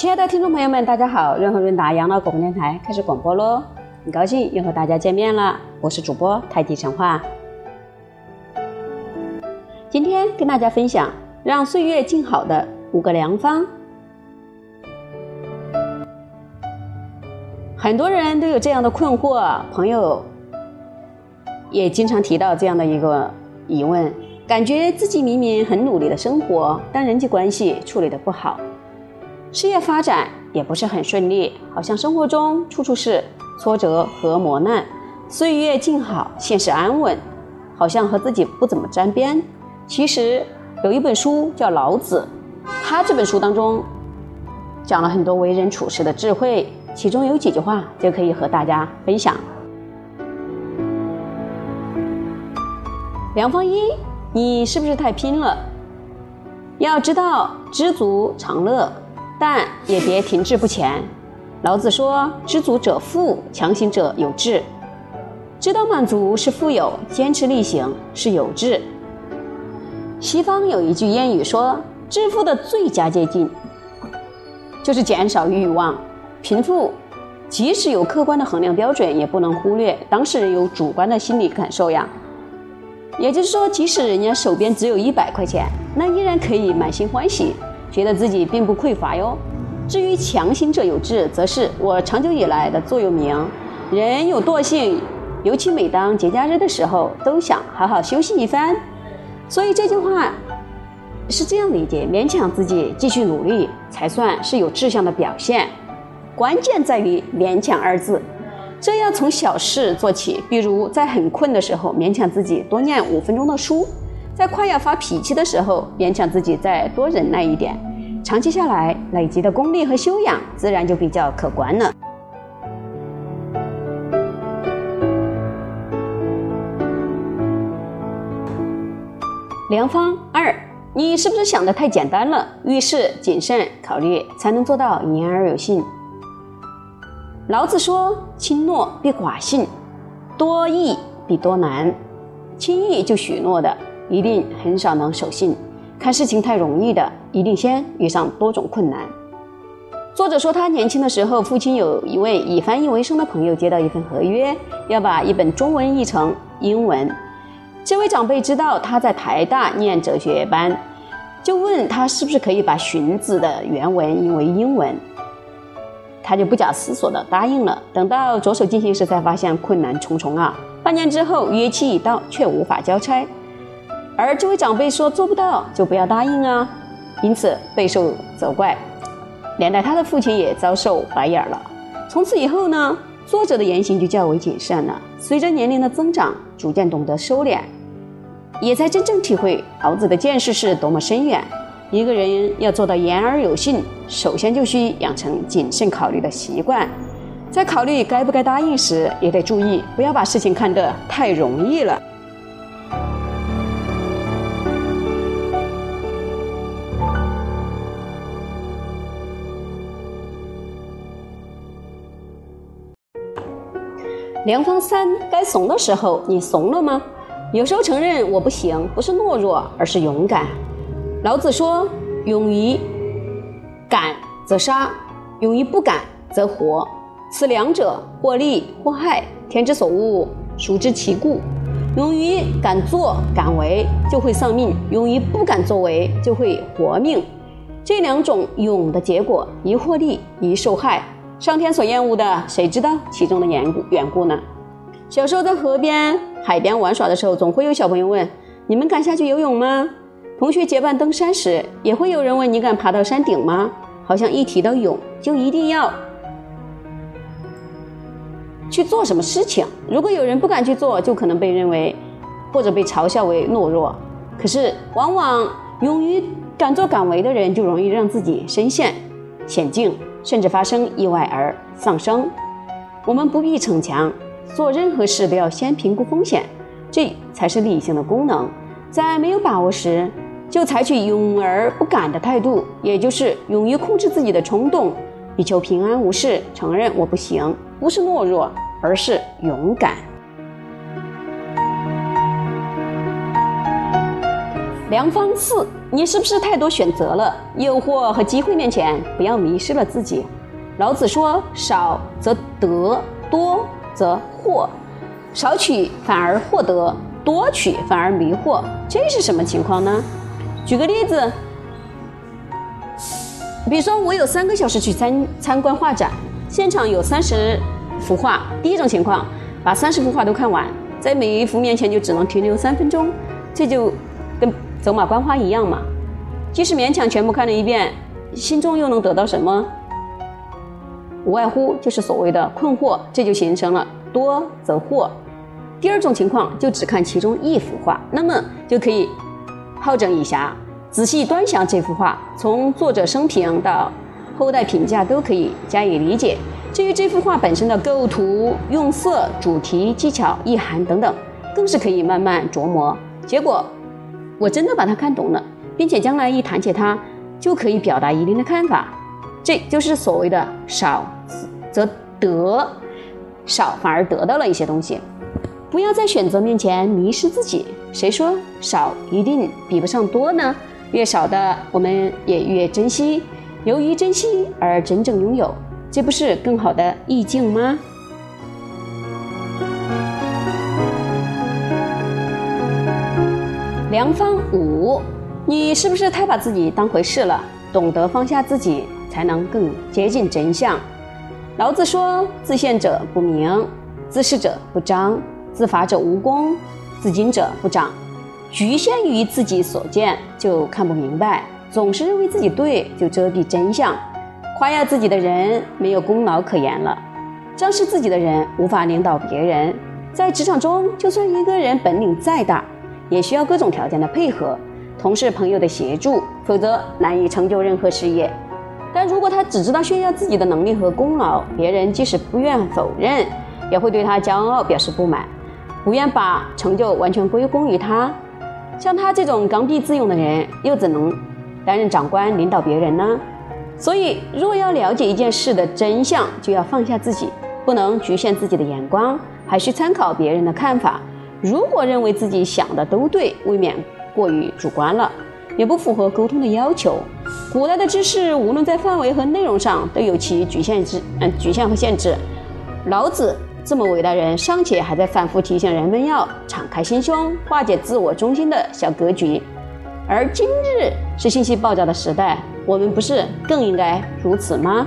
亲爱的听众朋友们，大家好！润和润达养老广播电台开始广播喽，很高兴又和大家见面了，我是主播太极陈化。今天跟大家分享让岁月静好的五个良方。很多人都有这样的困惑，朋友也经常提到这样的一个疑问：感觉自己明明很努力的生活，但人际关系处理的不好。事业发展也不是很顺利，好像生活中处处是挫折和磨难。岁月静好，现实安稳，好像和自己不怎么沾边。其实有一本书叫《老子》，他这本书当中讲了很多为人处事的智慧，其中有几句话就可以和大家分享。梁方一，你是不是太拼了？要知道，知足常乐。但也别停滞不前。老子说：“知足者富，强行者有志。”知道满足是富有，坚持力行是有志。西方有一句谚语说：“致富的最佳捷径就是减少欲望。”贫富即使有客观的衡量标准，也不能忽略当事人有主观的心理感受呀。也就是说，即使人家手边只有一百块钱，那依然可以满心欢喜。觉得自己并不匮乏哟。至于强行者有志，则是我长久以来的座右铭。人有惰性，尤其每当节假日的时候，都想好好休息一番。所以这句话是这样理解：勉强自己继续努力，才算是有志向的表现。关键在于“勉强”二字，这要从小事做起。比如在很困的时候，勉强自己多念五分钟的书。在快要发脾气的时候，勉强自己再多忍耐一点，长期下来累积的功力和修养，自然就比较可观了。良方二，你是不是想的太简单了？遇事谨慎考虑，才能做到言而有信。老子说：“轻诺必寡信，多易必多难。”轻易就许诺的。一定很少能守信，看事情太容易的，一定先遇上多种困难。作者说，他年轻的时候，父亲有一位以翻译为生的朋友接到一份合约，要把一本中文译成英文。这位长辈知道他在台大念哲学班，就问他是不是可以把《荀子》的原文译为英文。他就不假思索地答应了。等到着手进行时，才发现困难重重啊！半年之后，约期已到，却无法交差。而这位长辈说做不到就不要答应啊，因此备受责怪，连带他的父亲也遭受白眼了。从此以后呢，作者的言行就较为谨慎了。随着年龄的增长，逐渐懂得收敛，也才真正体会老子的见识是多么深远。一个人要做到言而有信，首先就需养成谨慎考虑的习惯，在考虑该不该答应时，也得注意不要把事情看得太容易了。良方三，该怂的时候你怂了吗？有时候承认我不行，不是懦弱，而是勇敢。老子说：“勇于敢则杀，勇于不敢则活。此两者，或利或害，天之所恶，孰知其故？勇于敢作敢为，就会丧命；勇于不敢作为，就会活命。这两种勇的结果，一获利，一受害。”上天所厌恶的，谁知道其中的缘故缘故呢？小时候在河边、海边玩耍的时候，总会有小朋友问：“你们敢下去游泳吗？”同学结伴登山时，也会有人问：“你敢爬到山顶吗？”好像一提到泳，就一定要去做什么事情。如果有人不敢去做，就可能被认为或者被嘲笑为懦弱。可是，往往勇于敢作敢为的人，就容易让自己身陷险境。甚至发生意外而丧生。我们不必逞强，做任何事都要先评估风险，这才是理性的功能。在没有把握时，就采取勇而不敢的态度，也就是勇于控制自己的冲动，以求平安无事。承认我不行，不是懦弱，而是勇敢。良方四：你是不是太多选择了？诱惑和机会面前，不要迷失了自己。老子说：“少则得，多则惑。少取反而获得，多取反而迷惑。”这是什么情况呢？举个例子，比如说我有三个小时去参参观画展，现场有三十幅画。第一种情况，把三十幅画都看完，在每一幅面前就只能停留三分钟，这就跟走马观花一样嘛。即使勉强全部看了一遍，心中又能得到什么？无外乎就是所谓的困惑，这就形成了多则惑。第二种情况就只看其中一幅画，那么就可以。好整以暇，仔细端详这幅画，从作者生平到后代评价都可以加以理解。至于这幅画本身的构图、用色、主题、技巧、意涵等等，更是可以慢慢琢磨。结果我真的把它看懂了，并且将来一谈起它，就可以表达一定的看法。这就是所谓的少则得，少反而得到了一些东西。不要在选择面前迷失自己。谁说少一定比不上多呢？越少的我们也越珍惜，由于珍惜而真正拥有，这不是更好的意境吗？良方五，你是不是太把自己当回事了？懂得放下自己，才能更接近真相。老子说：“自见者不明，自是者不彰。”自伐者无功，自矜者不长。局限于自己所见就看不明白，总是认为自己对就遮蔽真相。夸耀自己的人没有功劳可言了，仗势自己的人无法领导别人。在职场中，就算一个人本领再大，也需要各种条件的配合，同事朋友的协助，否则难以成就任何事业。但如果他只知道炫耀自己的能力和功劳，别人即使不愿否认，也会对他骄傲表示不满。不愿把成就完全归功于他，像他这种刚愎自用的人，又怎能担任长官领导别人呢？所以，若要了解一件事的真相，就要放下自己，不能局限自己的眼光，还需参考别人的看法。如果认为自己想的都对，未免过于主观了，也不符合沟通的要求。古代的知识，无论在范围和内容上，都有其局限之嗯局限和限制。老子。这么伟大人尚且还在反复提醒人们要敞开心胸，化解自我中心的小格局，而今日是信息爆炸的时代，我们不是更应该如此吗？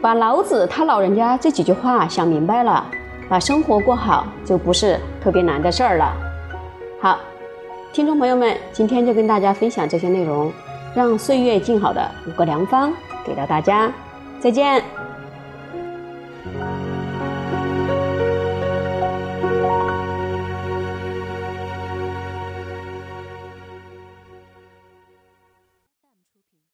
把老子他老人家这几句话想明白了，把生活过好就不是特别难的事儿了。好，听众朋友们，今天就跟大家分享这些内容，让岁月静好的五个良方。给到大家，再见。